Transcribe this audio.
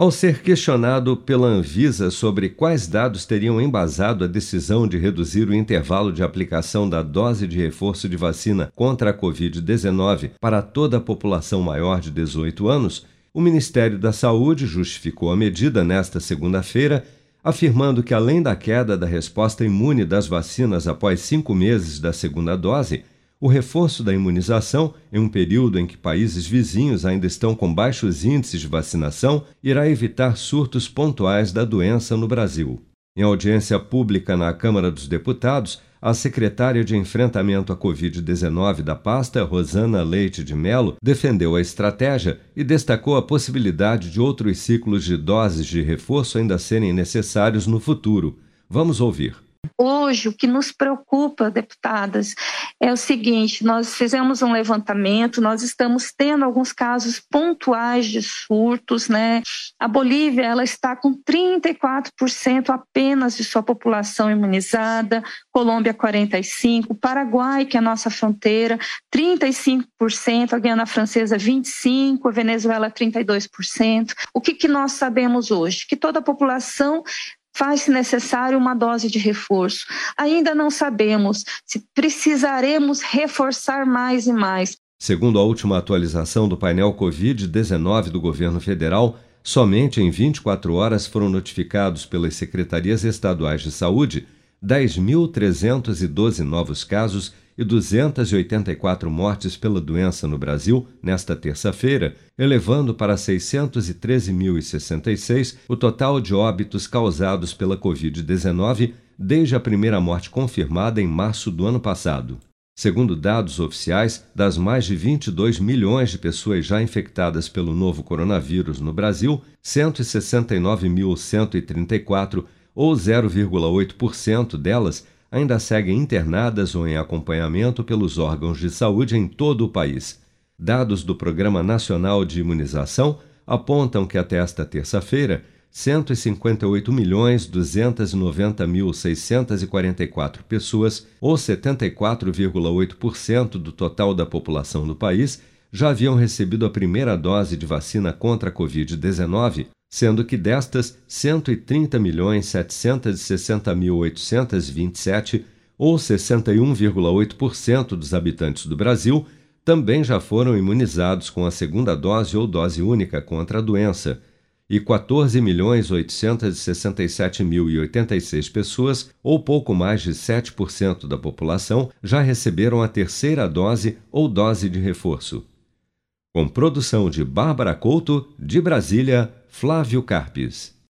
Ao ser questionado pela Anvisa sobre quais dados teriam embasado a decisão de reduzir o intervalo de aplicação da dose de reforço de vacina contra a Covid-19 para toda a população maior de 18 anos, o Ministério da Saúde justificou a medida nesta segunda-feira, afirmando que, além da queda da resposta imune das vacinas após cinco meses da segunda dose, o reforço da imunização, em um período em que países vizinhos ainda estão com baixos índices de vacinação, irá evitar surtos pontuais da doença no Brasil. Em audiência pública na Câmara dos Deputados, a secretária de enfrentamento à Covid-19 da pasta, Rosana Leite de Mello, defendeu a estratégia e destacou a possibilidade de outros ciclos de doses de reforço ainda serem necessários no futuro. Vamos ouvir. Hoje, o que nos preocupa, deputadas, é o seguinte: nós fizemos um levantamento, nós estamos tendo alguns casos pontuais de surtos, né? A Bolívia ela está com 34% apenas de sua população imunizada, Colômbia 45%, Paraguai, que é a nossa fronteira, 35%, a Guiana Francesa 25%, a Venezuela 32%. O que, que nós sabemos hoje? Que toda a população faz-se necessário uma dose de reforço. Ainda não sabemos se precisaremos reforçar mais e mais. Segundo a última atualização do painel Covid-19 do governo federal, somente em 24 horas foram notificados pelas secretarias estaduais de saúde 10.312 novos casos e 284 mortes pela doença no Brasil nesta terça-feira, elevando para 613.066 o total de óbitos causados pela Covid-19 desde a primeira morte confirmada em março do ano passado. Segundo dados oficiais, das mais de 22 milhões de pessoas já infectadas pelo novo coronavírus no Brasil, 169.134, ou 0,8% delas, ainda seguem internadas ou em acompanhamento pelos órgãos de saúde em todo o país. Dados do Programa Nacional de Imunização apontam que até esta terça-feira, 158.290.644 pessoas, ou 74,8% do total da população do país, já haviam recebido a primeira dose de vacina contra a Covid-19, sendo que destas 130.760.827, ou 61,8% dos habitantes do Brasil, também já foram imunizados com a segunda dose ou dose única contra a doença, e 14.867.086 pessoas, ou pouco mais de 7% da população, já receberam a terceira dose ou dose de reforço. Com produção de Bárbara Couto, de Brasília, Flávio Carpes.